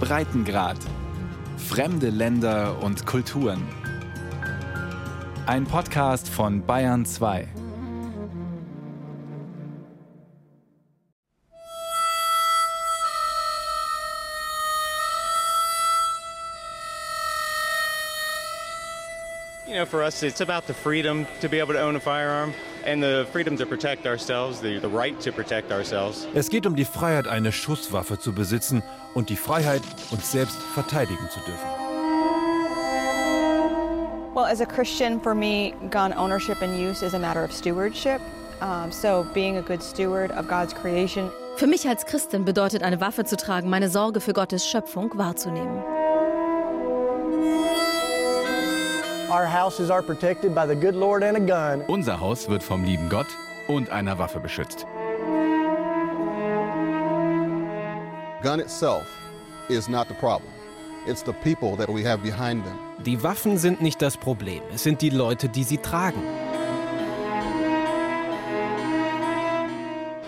Breitengrad. Fremde Länder und Kulturen. Ein Podcast von Bayern 2. You know, for us, it's about the freedom to be able to own a firearm and the freedom to protect ourselves, the, the right to protect ourselves. Es geht um die Freiheit, eine Schusswaffe zu besitzen und die Freiheit, uns selbst verteidigen zu dürfen. Well, as a Christian, for me, gun ownership and use is a matter of stewardship. Um, so, being a good steward of God's creation. Für mich als Christin bedeutet eine Waffe zu tragen, meine Sorge für Gottes Schöpfung wahrzunehmen. Unser Haus wird vom lieben Gott und einer Waffe beschützt. Gun itself is not the problem. It's the people that we have behind them. Die Waffen sind nicht das Problem, es sind die Leute, die sie tragen.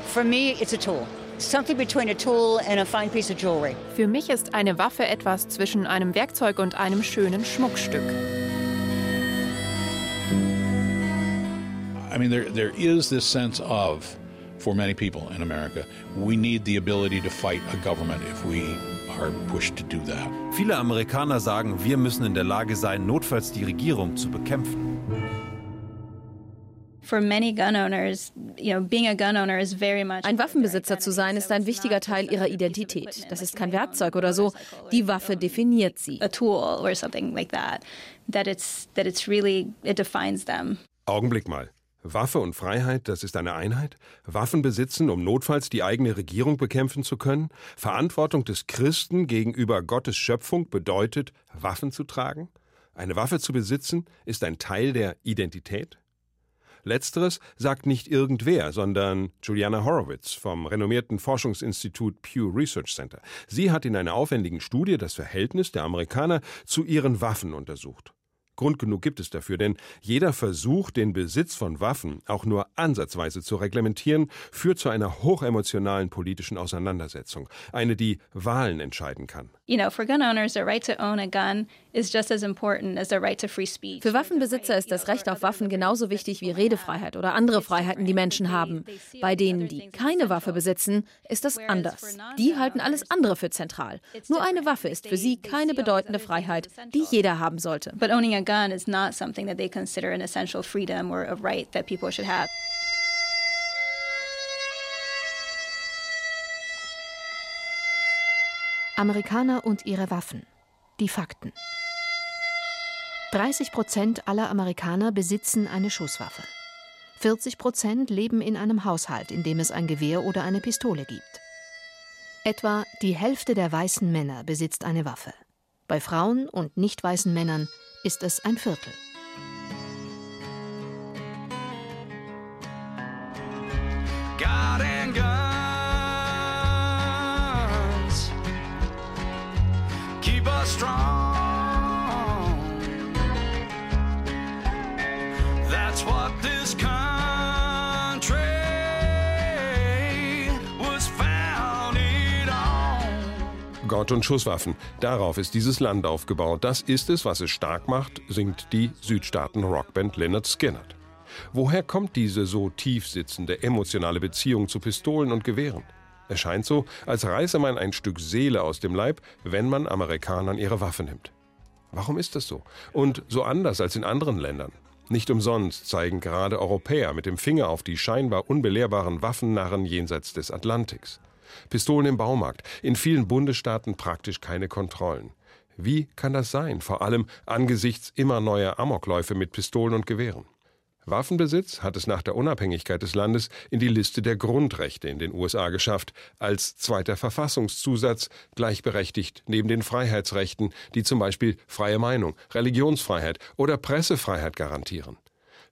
For me, it's a tool. Something between a tool and a fine piece of jewelry. Für mich ist eine Waffe etwas zwischen einem Werkzeug und einem schönen Schmuckstück. I mean, there, there is this sense of, for many people in America, we need the ability to fight a government if we are pushed to do that. Viele Amerikaner sagen, wir müssen in der Lage sein, notfalls die Regierung zu bekämpfen. Ein Waffenbesitzer zu sein ist ein wichtiger Teil ihrer Identität. Das ist kein Werkzeug oder so. Die Waffe definiert sie. A tool or something like that. That it's that it's really it defines them. Augenblick mal. Waffe und Freiheit, das ist eine Einheit? Waffen besitzen, um notfalls die eigene Regierung bekämpfen zu können? Verantwortung des Christen gegenüber Gottes Schöpfung bedeutet, Waffen zu tragen? Eine Waffe zu besitzen ist ein Teil der Identität? Letzteres sagt nicht irgendwer, sondern Juliana Horowitz vom renommierten Forschungsinstitut Pew Research Center. Sie hat in einer aufwendigen Studie das Verhältnis der Amerikaner zu ihren Waffen untersucht. Grund genug gibt es dafür, denn jeder Versuch, den Besitz von Waffen auch nur ansatzweise zu reglementieren, führt zu einer hochemotionalen politischen Auseinandersetzung, eine die Wahlen entscheiden kann. You know, for gun owners, the right to own a gun is just as important as the right to free speech. Für Waffenbesitzer ist das Recht auf Waffen genauso wichtig wie Redefreiheit oder andere Freiheiten, die Menschen haben. Bei denen, die keine Waffe besitzen, ist das anders. Die halten alles andere für zentral. Nur eine Waffe ist für sie keine bedeutende Freiheit, die jeder haben sollte. But owning a gun is not something that they consider an essential freedom or a right that people should have. Amerikaner und ihre Waffen. Die Fakten. 30 Prozent aller Amerikaner besitzen eine Schusswaffe. 40 Prozent leben in einem Haushalt, in dem es ein Gewehr oder eine Pistole gibt. Etwa die Hälfte der weißen Männer besitzt eine Waffe. Bei Frauen und nicht weißen Männern ist es ein Viertel. Gott und Schusswaffen. Darauf ist dieses Land aufgebaut. Das ist es, was es stark macht, singt die Südstaaten-Rockband Leonard Skinner. Woher kommt diese so tief sitzende emotionale Beziehung zu Pistolen und Gewehren? Es scheint so, als reiße man ein Stück Seele aus dem Leib, wenn man Amerikanern ihre Waffe nimmt. Warum ist das so? Und so anders als in anderen Ländern? Nicht umsonst zeigen gerade Europäer mit dem Finger auf die scheinbar unbelehrbaren Waffennarren jenseits des Atlantiks. Pistolen im Baumarkt, in vielen Bundesstaaten praktisch keine Kontrollen. Wie kann das sein, vor allem angesichts immer neuer Amokläufe mit Pistolen und Gewehren? Waffenbesitz hat es nach der Unabhängigkeit des Landes in die Liste der Grundrechte in den USA geschafft, als zweiter Verfassungszusatz gleichberechtigt neben den Freiheitsrechten, die zum Beispiel freie Meinung, Religionsfreiheit oder Pressefreiheit garantieren.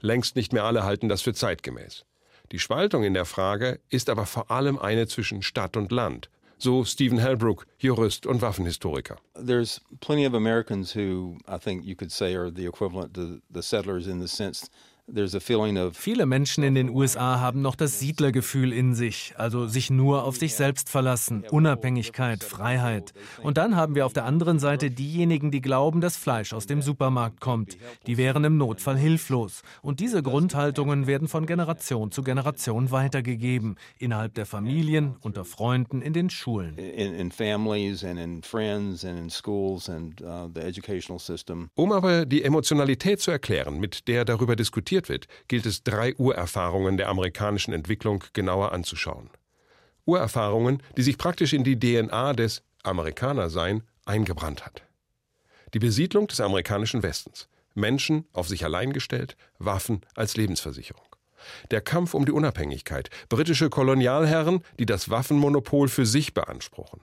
Längst nicht mehr alle halten das für zeitgemäß. Die Spaltung in der Frage ist aber vor allem eine zwischen Stadt und Land, so Stephen Hellbrook, Jurist und Waffenhistoriker. There's plenty of Americans who I think you could say are the equivalent to the settlers in the sense Viele Menschen in den USA haben noch das Siedlergefühl in sich, also sich nur auf sich selbst verlassen, Unabhängigkeit, Freiheit. Und dann haben wir auf der anderen Seite diejenigen, die glauben, dass Fleisch aus dem Supermarkt kommt. Die wären im Notfall hilflos. Und diese Grundhaltungen werden von Generation zu Generation weitergegeben, innerhalb der Familien, unter Freunden, in den Schulen. Um aber die Emotionalität zu erklären, mit der darüber diskutiert wird, gilt es drei Urerfahrungen der amerikanischen Entwicklung genauer anzuschauen. Urerfahrungen, die sich praktisch in die DNA des Amerikanersein eingebrannt hat. Die Besiedlung des amerikanischen Westens. Menschen auf sich allein gestellt, Waffen als Lebensversicherung. Der Kampf um die Unabhängigkeit, britische Kolonialherren, die das Waffenmonopol für sich beanspruchen.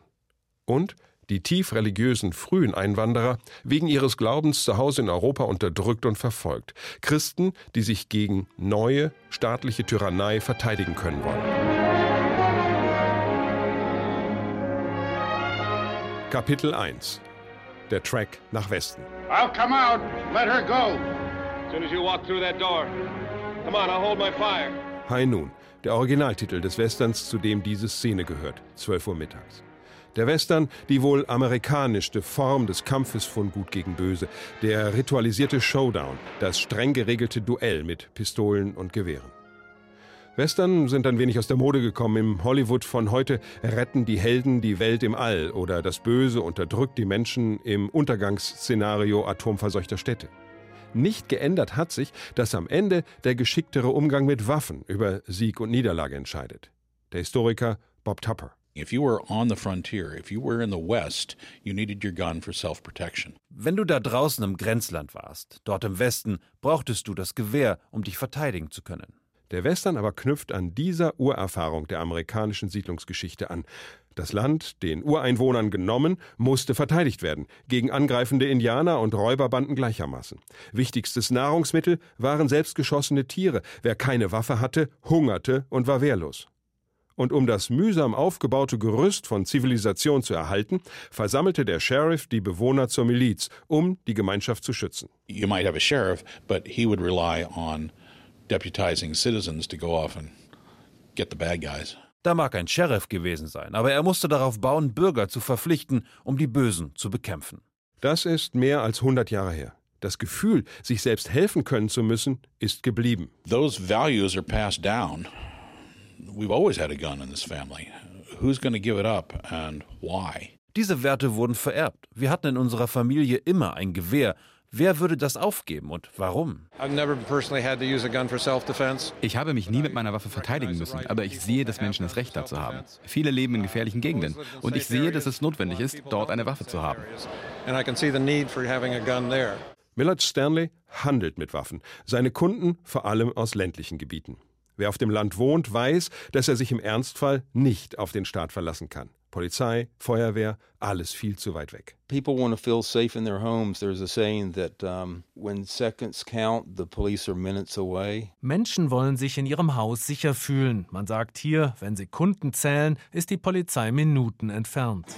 Und die tief religiösen frühen Einwanderer, wegen ihres Glaubens zu Hause in Europa unterdrückt und verfolgt. Christen, die sich gegen neue staatliche Tyrannei verteidigen können wollen. Kapitel 1 Der Track nach Westen. I'll come out. Let her go. As soon as you walk through that door. Come on, I'll hold my fire. High Noon, der Originaltitel des Westerns, zu dem diese Szene gehört, 12 Uhr mittags. Der Western, die wohl amerikanischste Form des Kampfes von Gut gegen Böse, der ritualisierte Showdown, das streng geregelte Duell mit Pistolen und Gewehren. Western sind ein wenig aus der Mode gekommen. Im Hollywood von heute retten die Helden die Welt im All oder das Böse unterdrückt die Menschen im Untergangsszenario atomverseuchter Städte. Nicht geändert hat sich, dass am Ende der geschicktere Umgang mit Waffen über Sieg und Niederlage entscheidet. Der Historiker Bob Tupper. If you were on the frontier, if you were in the West, you needed your gun for self-protection. Wenn du da draußen im Grenzland warst, dort im Westen, brauchtest du das Gewehr, um dich verteidigen zu können. Der Western aber knüpft an dieser Urerfahrung der amerikanischen Siedlungsgeschichte an. Das Land, den Ureinwohnern genommen, musste verteidigt werden, gegen angreifende Indianer und Räuberbanden gleichermaßen. Wichtigstes Nahrungsmittel waren selbstgeschossene Tiere. Wer keine Waffe hatte, hungerte und war wehrlos. Und um das mühsam aufgebaute Gerüst von Zivilisation zu erhalten, versammelte der Sheriff die Bewohner zur Miliz, um die Gemeinschaft zu schützen. You might have a sheriff, but he would rely on deputizing citizens to go off and get the bad guys. Da mag ein Sheriff gewesen sein, aber er musste darauf bauen, Bürger zu verpflichten, um die Bösen zu bekämpfen. Das ist mehr als 100 Jahre her. Das Gefühl, sich selbst helfen können zu müssen, ist geblieben. Those values are passed down. We've always had a gun in this family. Who's going to give it up and why? Diese Werte wurden vererbt. Wir hatten in unserer Familie immer ein Gewehr. Wer würde das aufgeben und warum? Ich habe mich nie mit meiner Waffe verteidigen müssen, aber ich sehe, dass Menschen das Recht dazu haben. Viele leben in gefährlichen Gegenden und ich sehe, dass es notwendig ist, dort eine Waffe zu haben. Millard Stanley handelt mit Waffen. Seine Kunden vor allem aus ländlichen Gebieten. Wer auf dem Land wohnt, weiß, dass er sich im Ernstfall nicht auf den Staat verlassen kann. Polizei, Feuerwehr, alles viel zu weit weg. People want to feel safe in their homes. There's a saying that um, when seconds count, the police are minutes away. Menschen wollen sich in ihrem Haus sicher fühlen. Man sagt hier, wenn Sekunden zählen, ist die Polizei Minuten entfernt.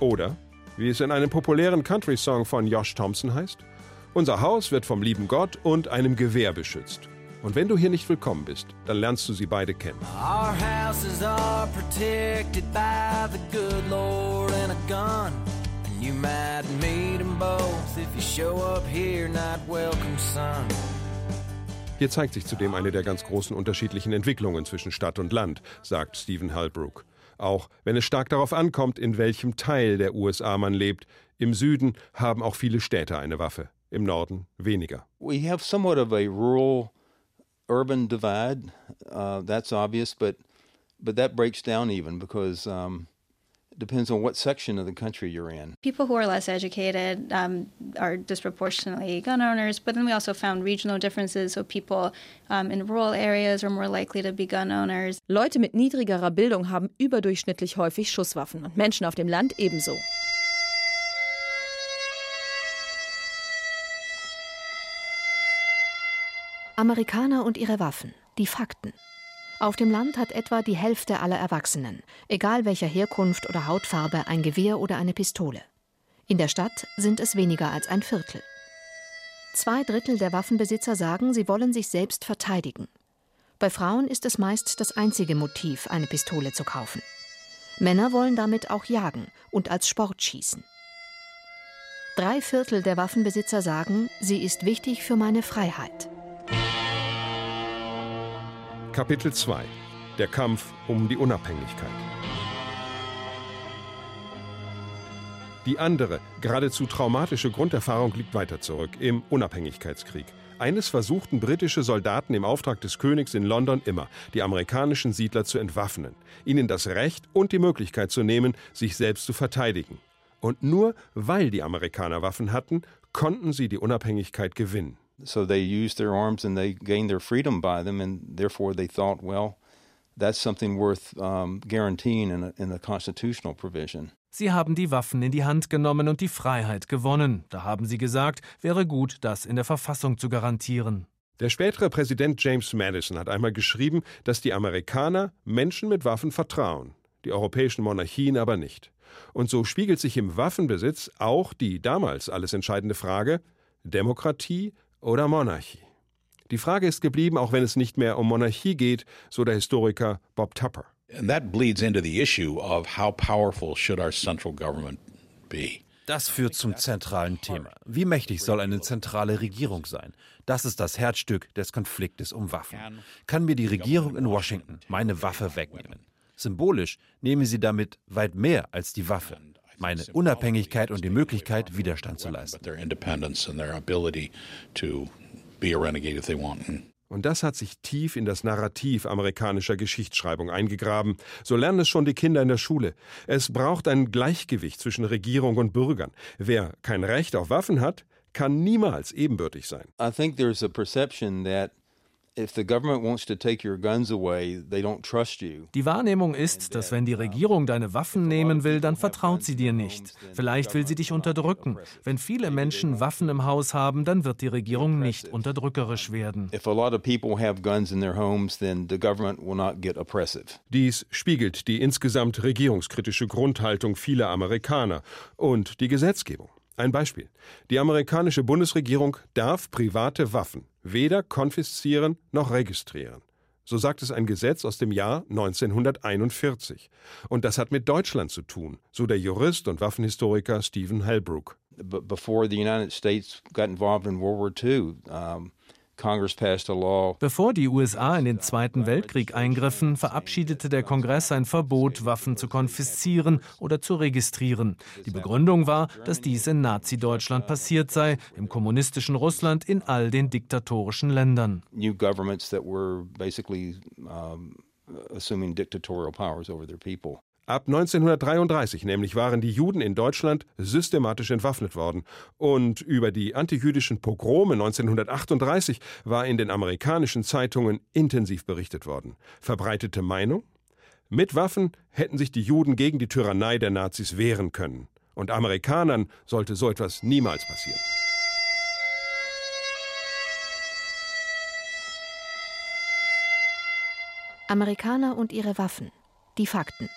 Oder, wie es in einem populären Country-Song von Josh Thompson heißt, unser Haus wird vom lieben Gott und einem Gewehr beschützt. Und wenn du hier nicht willkommen bist, dann lernst du sie beide kennen. Our houses are protected by the good Lord and a gun. And you might meet them both if you show up here not welcome, son. Hier zeigt sich zudem eine der ganz großen unterschiedlichen Entwicklungen zwischen Stadt und Land, sagt Stephen Halbrook. Auch wenn es stark darauf ankommt, in welchem Teil der USA man lebt. Im Süden haben auch viele Städte eine Waffe, im Norden weniger. We have somewhat of a rural urban divide. Uh, that's obvious, but but that breaks down even because um, it depends on what section of the country you're in. People who are less educated um, are disproportionately gun owners, but then we also found regional differences. So people um, in rural areas are more likely to be gun owners. Leute mit niedrigerer Bildung haben überdurchschnittlich häufig Schusswaffen und Menschen auf dem Land ebenso. Amerikaner und ihre Waffen. Die Fakten. Auf dem Land hat etwa die Hälfte aller Erwachsenen, egal welcher Herkunft oder Hautfarbe, ein Gewehr oder eine Pistole. In der Stadt sind es weniger als ein Viertel. Zwei Drittel der Waffenbesitzer sagen, sie wollen sich selbst verteidigen. Bei Frauen ist es meist das einzige Motiv, eine Pistole zu kaufen. Männer wollen damit auch jagen und als Sport schießen. Drei Viertel der Waffenbesitzer sagen, sie ist wichtig für meine Freiheit. Kapitel 2 Der Kampf um die Unabhängigkeit. Die andere, geradezu traumatische Grunderfahrung liegt weiter zurück, im Unabhängigkeitskrieg. Eines versuchten britische Soldaten im Auftrag des Königs in London immer, die amerikanischen Siedler zu entwaffnen, ihnen das Recht und die Möglichkeit zu nehmen, sich selbst zu verteidigen. Und nur weil die Amerikaner Waffen hatten, konnten sie die Unabhängigkeit gewinnen. So they used their arms and they gained their freedom by them, and therefore they thought, well, that's something worth um, guaranteeing in a, in a constitutional provision. Sie haben die Waffen in die Hand genommen und die Freiheit gewonnen. Da haben sie gesagt, wäre gut, das in der Verfassung zu garantieren. Der spätere Präsident James Madison hat einmal geschrieben, dass die Amerikaner Menschen mit Waffen vertrauen, die europäischen Monarchien aber nicht. Und so spiegelt sich im Waffenbesitz auch die damals alles entscheidende Frage Demokratie oder Monarchie. Die Frage ist geblieben, auch wenn es nicht mehr um Monarchie geht, so der Historiker Bob Tupper. And that bleeds into the issue of how powerful should our central government be. Das führt zum zentralen Thema. Wie mächtig soll eine zentrale Regierung sein? Das ist das Herzstück des Konfliktes um Waffen. Kann mir die Regierung in Washington meine Waffe wegnehmen? Symbolisch nehmen sie damit weit mehr als die Waffe. Meine Unabhängigkeit und die Möglichkeit, Widerstand zu leisten. Und das hat sich tief in das Narrativ amerikanischer Geschichtsschreibung eingegraben. So lernen es schon die Kinder in der Schule. Es braucht ein Gleichgewicht zwischen Regierung und Bürgern. Wer kein Recht auf Waffen hat, kann niemals ebenbürtig sein. I think there's a perception that die Wahrnehmung ist, dass wenn die Regierung deine Waffen nehmen will, dann vertraut sie dir nicht. Vielleicht will sie dich unterdrücken. Wenn viele Menschen Waffen im Haus haben, dann wird die Regierung nicht unterdrückerisch werden. Dies spiegelt die insgesamt regierungskritische Grundhaltung vieler Amerikaner und die Gesetzgebung. Ein Beispiel. Die amerikanische Bundesregierung darf private Waffen weder konfiszieren noch registrieren. So sagt es ein Gesetz aus dem Jahr 1941. Und das hat mit Deutschland zu tun, so der Jurist und Waffenhistoriker Stephen Hellbrook. Before the United States got involved in World War II, um, Bevor die USA in den Zweiten Weltkrieg eingriffen, verabschiedete der Kongress ein Verbot, Waffen zu konfiszieren oder zu registrieren. Die Begründung war, dass dies in Nazi-Deutschland passiert sei, im kommunistischen Russland, in all den diktatorischen Ländern. New governments that were basically um, assuming dictatorial powers over their people. Ab 1933 nämlich waren die Juden in Deutschland systematisch entwaffnet worden. Und über die antijüdischen Pogrome 1938 war in den amerikanischen Zeitungen intensiv berichtet worden. Verbreitete Meinung? Mit Waffen hätten sich die Juden gegen die Tyrannei der Nazis wehren können. Und Amerikanern sollte so etwas niemals passieren. Amerikaner und ihre Waffen. Die Fakten.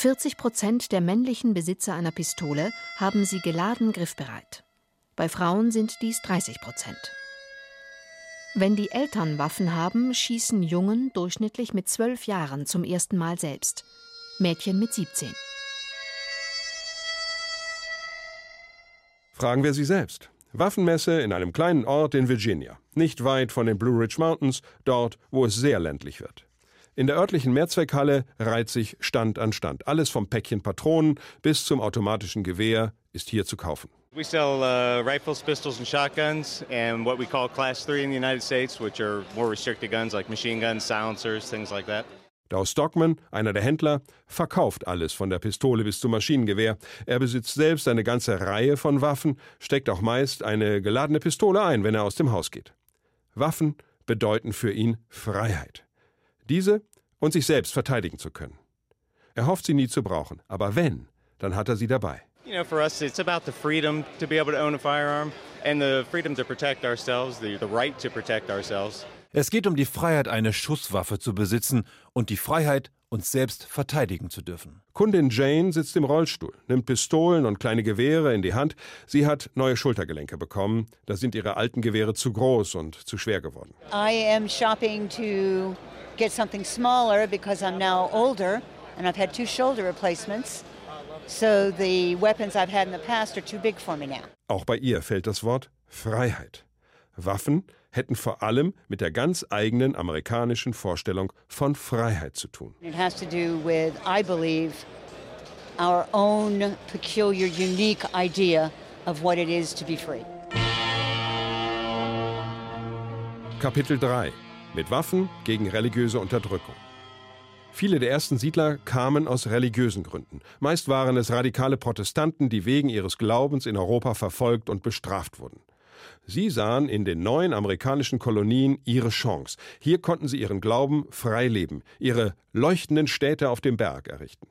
40 Prozent der männlichen Besitzer einer Pistole haben sie geladen griffbereit. Bei Frauen sind dies 30 Prozent. Wenn die Eltern Waffen haben, schießen Jungen durchschnittlich mit 12 Jahren zum ersten Mal selbst, Mädchen mit 17. Fragen wir sie selbst. Waffenmesse in einem kleinen Ort in Virginia, nicht weit von den Blue Ridge Mountains, dort, wo es sehr ländlich wird. In der örtlichen Mehrzweckhalle reiht sich Stand an Stand. Alles vom Päckchen Patronen bis zum automatischen Gewehr ist hier zu kaufen. We sell uh, rifles, pistols, and shotguns, and what we call Class 3 in the United States, which are more restricted guns like machine guns, silencers, things like that. Daus Stockman, einer der Händler, verkauft alles von der Pistole bis zum Maschinengewehr. Er besitzt selbst eine ganze Reihe von Waffen, steckt auch meist eine geladene Pistole ein, wenn er aus dem Haus geht. Waffen bedeuten für ihn Freiheit. Diese und sich selbst verteidigen zu können. Er hofft sie nie zu brauchen, aber wenn, dann hat er sie dabei. You know, for us, it's about the freedom to be able to own a firearm and the freedom to protect ourselves, the, the right to protect ourselves. Es geht um die Freiheit, eine Schusswaffe zu besitzen und die Freiheit, uns selbst verteidigen zu dürfen. Kundin Jane sitzt im Rollstuhl, nimmt Pistolen und kleine Gewehre in die Hand. Sie hat neue Schultergelenke bekommen. Da sind ihre alten Gewehre zu groß und zu schwer geworden. I am shopping to get something smaller because I'm now older and I've had two shoulder replacements. So the weapons I've had in the past are too big for me now. Auch bei ihr fällt das Wort Freiheit. Waffen hätten vor allem mit der ganz eigenen amerikanischen Vorstellung von Freiheit zu tun. It has to do with, I believe, our own peculiar, unique idea of what it is to be free. Kapitel 3 Mit Waffen gegen religiöse Unterdrückung. Viele der ersten Siedler kamen aus religiösen Gründen. Meist waren es radikale Protestanten, die wegen ihres Glaubens in Europa verfolgt und bestraft wurden. Sie sahen in den neuen amerikanischen Kolonien ihre Chance. Hier konnten sie ihren Glauben frei leben, ihre leuchtenden Städte auf dem Berg errichten.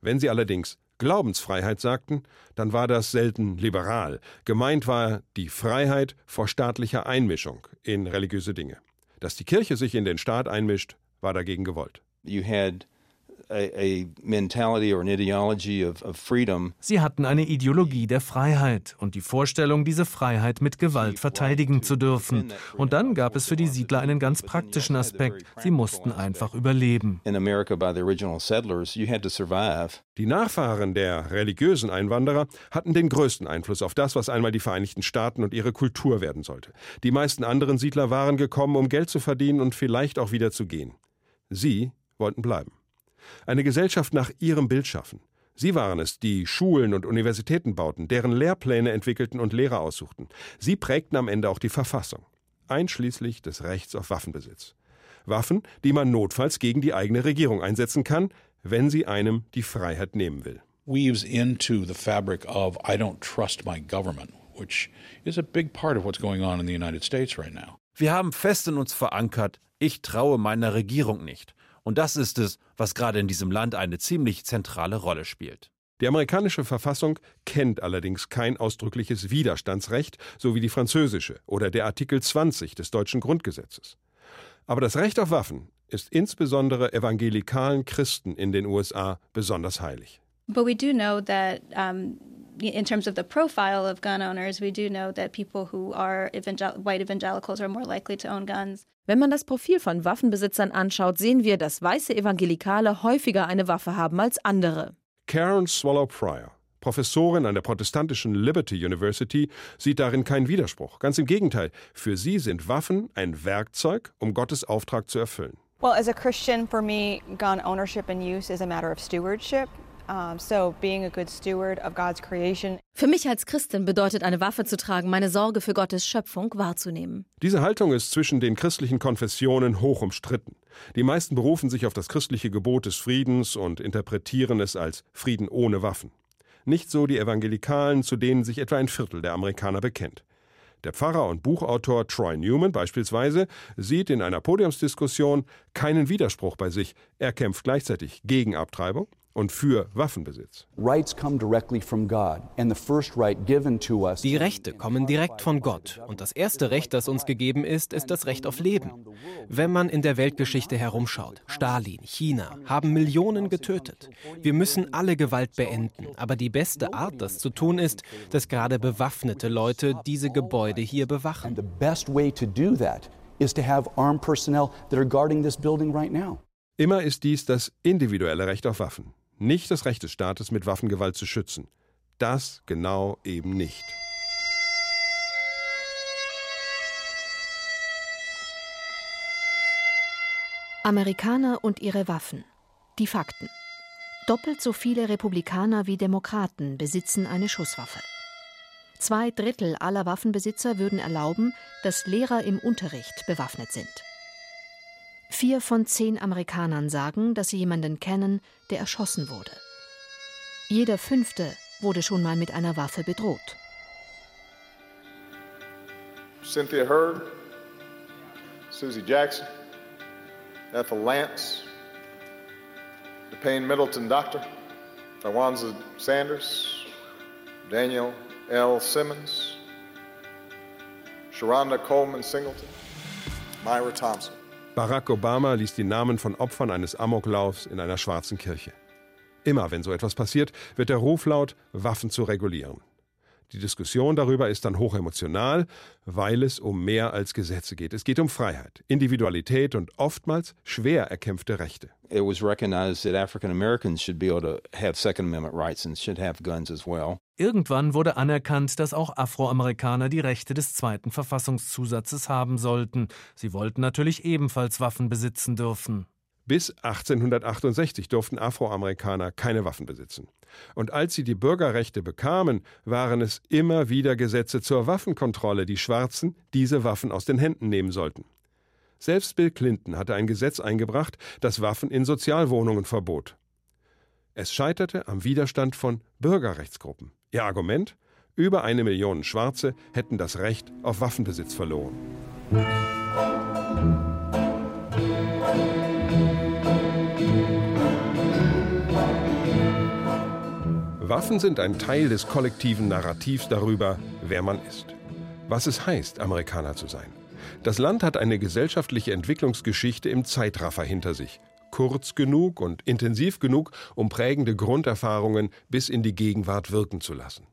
Wenn sie allerdings Glaubensfreiheit sagten, dann war das selten liberal. Gemeint war die Freiheit vor staatlicher Einmischung in religiöse Dinge. Dass die Kirche sich in den Staat einmischt, war dagegen gewollt. You had a, mentality or an ideology of, of freedom. Sie hatten eine Ideologie der Freiheit und die Vorstellung, diese Freiheit mit Gewalt verteidigen zu dürfen. Und dann gab es für die Siedler einen ganz praktischen Aspekt. Sie mussten einfach überleben. In America by the original settlers, you had to survive. Die Nachfahren der religiösen Einwanderer hatten den größten Einfluss auf das, was einmal die Vereinigten Staaten und ihre Kultur werden sollte. Die meisten anderen Siedler waren gekommen, um Geld zu verdienen und vielleicht auch wieder zu gehen. Sie wollten bleiben eine Gesellschaft nach ihrem Bild schaffen. Sie waren es, die Schulen und Universitäten bauten, deren Lehrpläne entwickelten und Lehrer aussuchten. Sie prägten am Ende auch die Verfassung, einschließlich des Rechts auf Waffenbesitz. Waffen, die man notfalls gegen die eigene Regierung einsetzen kann, wenn sie einem die Freiheit nehmen will. Weaves into the fabric of I don't trust my government, which is a big part of what's going on in the United States right now. Wir haben fest in uns verankert, ich traue meiner Regierung nicht. Und das ist es, was gerade in diesem Land eine ziemlich zentrale Rolle spielt. Die amerikanische Verfassung kennt allerdings kein ausdrückliches Widerstandsrecht, so wie die französische oder der Artikel 20 des deutschen Grundgesetzes. Aber das Recht auf Waffen ist insbesondere evangelikalen Christen in den USA besonders heilig. But we do know that um, in terms of the profile of gun owners, we do know that people who are evangel white evangelicals are more likely to own guns. Wenn man das Profil von Waffenbesitzern anschaut, sehen wir, dass weiße Evangelikale häufiger eine Waffe haben als andere. Karen Swallow Pryor, Professorin an der protestantischen Liberty University, sieht darin keinen Widerspruch. Ganz im Gegenteil, für sie sind Waffen ein Werkzeug, um Gottes Auftrag zu erfüllen. Well, as a Christian, for me, gun ownership and use is a matter of stewardship. Für mich als Christin bedeutet eine Waffe zu tragen, meine Sorge für Gottes Schöpfung wahrzunehmen. Diese Haltung ist zwischen den christlichen Konfessionen hoch umstritten. Die meisten berufen sich auf das christliche Gebot des Friedens und interpretieren es als Frieden ohne Waffen. Nicht so die Evangelikalen, zu denen sich etwa ein Viertel der Amerikaner bekennt. Der Pfarrer und Buchautor Troy Newman beispielsweise sieht in einer Podiumsdiskussion keinen Widerspruch bei sich. Er kämpft gleichzeitig gegen Abtreibung und für Waffenbesitz. Die Rechte kommen direkt von Gott und das erste Recht, das uns gegeben ist, ist das Recht auf Leben. Wenn man in der Weltgeschichte herumschaut, Stalin, China haben Millionen getötet. Wir müssen alle Gewalt beenden, aber die beste Art, das zu tun, ist, dass gerade bewaffnete Leute diese Gebäude hier bewachen. Immer ist dies das individuelle Recht auf Waffen nicht das Recht des Staates, mit Waffengewalt zu schützen. Das genau eben nicht. Amerikaner und ihre Waffen. Die Fakten. Doppelt so viele Republikaner wie Demokraten besitzen eine Schusswaffe. Zwei Drittel aller Waffenbesitzer würden erlauben, dass Lehrer im Unterricht bewaffnet sind. Vier von zehn Amerikanern sagen, dass sie jemanden kennen, der erschossen wurde. Jeder fünfte wurde schon mal mit einer Waffe bedroht. Cynthia Hurd, Susie Jackson, Ethel Lance, DePayne Middleton Doctor, Tawanza Sanders, Daniel L. Simmons, Sharonda Coleman Singleton, Myra Thompson. Barack Obama ließ die Namen von Opfern eines Amoklaufs in einer schwarzen Kirche. Immer wenn so etwas passiert, wird der Ruf laut, Waffen zu regulieren. Die Diskussion darüber ist dann hochemotional, weil es um mehr als Gesetze geht. Es geht um Freiheit, Individualität und oftmals schwer erkämpfte Rechte. It was recognized that African Americans should be able to have Second Amendment rights and should have guns as well. Irgendwann wurde anerkannt, dass auch Afroamerikaner die Rechte des zweiten Verfassungszusatzes haben sollten. Sie wollten natürlich ebenfalls Waffen besitzen dürfen. Bis 1868 durften Afroamerikaner keine Waffen besitzen. Und als sie die Bürgerrechte bekamen, waren es immer wieder Gesetze zur Waffenkontrolle, die Schwarzen diese Waffen aus den Händen nehmen sollten. Selbst Bill Clinton hatte ein Gesetz eingebracht, das Waffen in Sozialwohnungen verbot. Es scheiterte am Widerstand von Bürgerrechtsgruppen. Ihr Argument? Über eine Million Schwarze hätten das Recht auf Waffenbesitz verloren. Waffen sind ein Teil des kollektiven Narrativs darüber, wer man ist. Was es heißt, Amerikaner zu sein. Das Land hat eine gesellschaftliche Entwicklungsgeschichte im Zeitraffer hinter sich. Kurz genug und intensiv genug, um prägende Grunderfahrungen bis in die Gegenwart wirken zu lassen.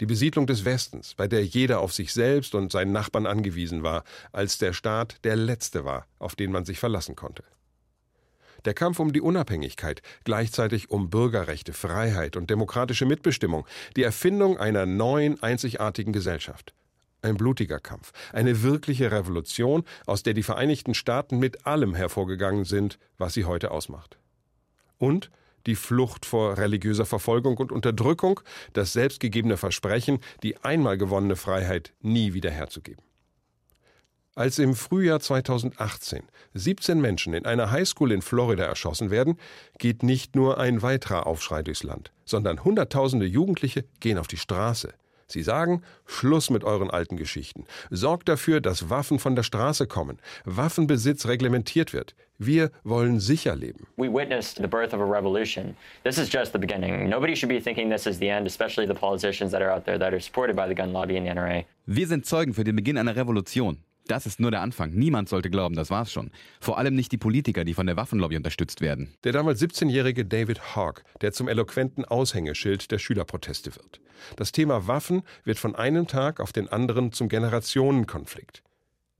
Die Besiedlung des Westens, bei der jeder auf sich selbst und seinen Nachbarn angewiesen war, als der Staat der letzte war, auf den man sich verlassen konnte der Kampf um die Unabhängigkeit, gleichzeitig um Bürgerrechte, Freiheit und demokratische Mitbestimmung, die Erfindung einer neuen, einzigartigen Gesellschaft. Ein blutiger Kampf, eine wirkliche Revolution, aus der die Vereinigten Staaten mit allem hervorgegangen sind, was sie heute ausmacht. Und die Flucht vor religiöser Verfolgung und Unterdrückung, das selbstgegebene Versprechen, die einmal gewonnene Freiheit nie wiederherzugeben. Als im Frühjahr 2018 17 Menschen in einer Highschool in Florida erschossen werden, geht nicht nur ein weiterer Aufschrei durchs Land, sondern Hunderttausende Jugendliche gehen auf die Straße. Sie sagen, Schluss mit euren alten Geschichten. Sorgt dafür, dass Waffen von der Straße kommen, Waffenbesitz reglementiert wird. Wir wollen sicher leben. We witnessed the birth of a revolution. This is just the beginning. Nobody should be thinking this is the end, especially the politicians that are out there that are supported by the gun lobby and the NRA. Wir sind Zeugen für den Beginn einer Revolution. Das ist nur der Anfang. Niemand sollte glauben, das war's schon. Vor allem nicht die Politiker, die von der Waffenlobby unterstützt werden. Der damals 17-jährige David Hawk, der zum eloquenten Aushängeschild der Schülerproteste wird. Das Thema Waffen wird von einem Tag auf den anderen zum Generationenkonflikt,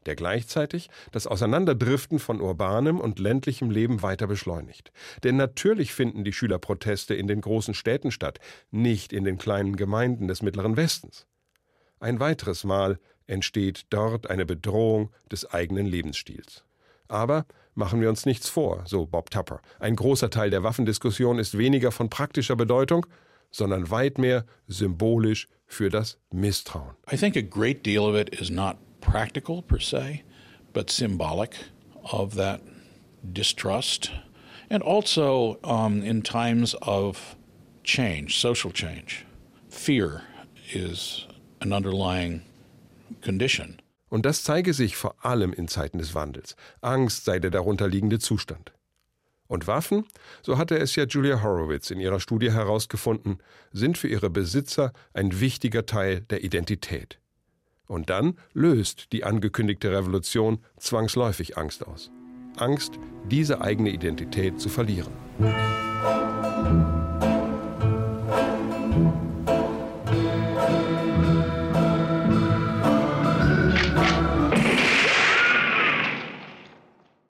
der gleichzeitig das Auseinanderdriften von urbanem und ländlichem Leben weiter beschleunigt. Denn natürlich finden die Schülerproteste in den großen Städten statt, nicht in den kleinen Gemeinden des Mittleren Westens. Ein weiteres Mal entsteht dort eine Bedrohung des eigenen Lebensstils. Aber machen wir uns nichts vor, so Bob Tupper. Ein großer Teil der Waffendiskussion ist weniger von praktischer Bedeutung, sondern weit mehr symbolisch für das Misstrauen. I think a great deal of it is not practical per se, but symbolic of that distrust. And also um, in times of change, social change, fear is an underlying condition. Und das zeige sich vor allem in Zeiten des Wandels. Angst sei der darunterliegende Zustand. Und Waffen, so hatte es ja Julia Horowitz in ihrer Studie herausgefunden, sind für ihre Besitzer ein wichtiger Teil der Identität. Und dann löst die angekündigte Revolution zwangsläufig Angst aus. Angst, diese eigene Identität zu verlieren.